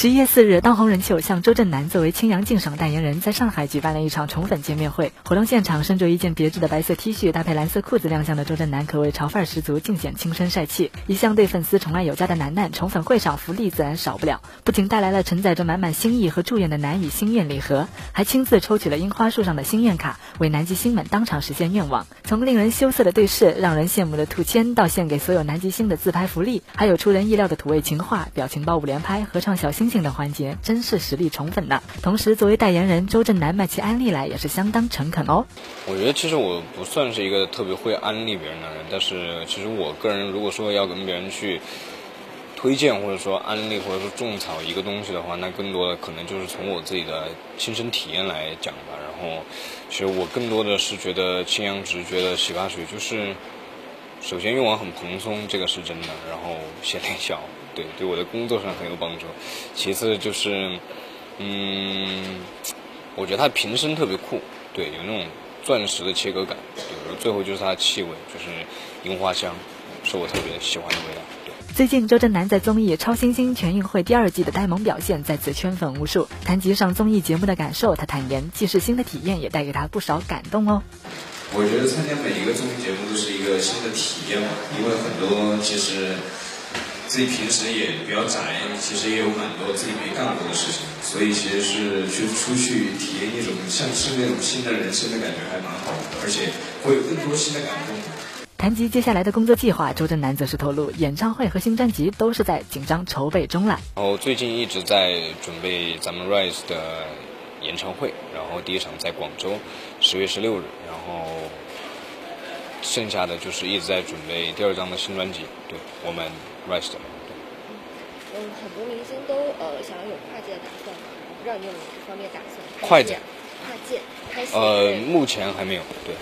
十一月四日，当红人气偶像周震南作为青阳竞赏代言人，在上海举办了一场宠粉见面会。活动现场，身着一件别致的白色 T 恤，搭配蓝色裤子亮相的周震南，可谓潮范儿十足，尽显青春帅气。一向对粉丝宠爱有加的楠楠，宠粉会上福利自然少不了，不仅带来了承载着满满心意和祝愿的南语心愿礼盒，还亲自抽取了樱花树上的心愿卡，为南极星们当场实现愿望。从令人羞涩的对视，让人羡慕的兔签，到献给所有南极星的自拍福利，还有出人意料的土味情话、表情包五连拍、合唱小星星等环节，真是实力宠粉呢！同时，作为代言人，周震南卖起安利来也是相当诚恳哦。我觉得其实我不算是一个特别会安利别人的人，但是其实我个人如果说要跟别人去推荐或者说安利或者说种草一个东西的话，那更多的可能就是从我自己的亲身体验来讲吧。然后，其实我更多的是觉得清扬直觉得洗发水就是首先用完很蓬松，这个是真的，然后显脸小。对，对我的工作上很有帮助。其次就是，嗯，我觉得它瓶身特别酷，对，有那种钻石的切割感。最后就是它的气味，就是樱花香，是我特别喜欢的味道。最近，周震南在综艺《超新星全运会》第二季的呆萌表现再次圈粉无数。谈及上综艺节目的感受，他坦言，既是新的体验，也带给他不少感动哦。我觉得参加每一个综艺节目都是一个新的体验嘛，因为很多其实。自己平时也比较宅，其实也有蛮多自己没干过的事情，所以其实是去出去体验一种像是那种新的人生的感觉，还蛮好的，而且会有更多新的感动。谈及接下来的工作计划，周震南则是透露，演唱会和新专辑都是在紧张筹备中了。然后最近一直在准备咱们 Rise 的演唱会，然后第一场在广州，十月十六日，然后剩下的就是一直在准备第二张的新专辑，对我们。Rest。嗯，很多明星都呃想要有跨界的打算，不知道你有没有这方面打算？跨界，跨界，开呃，目前还没有，对。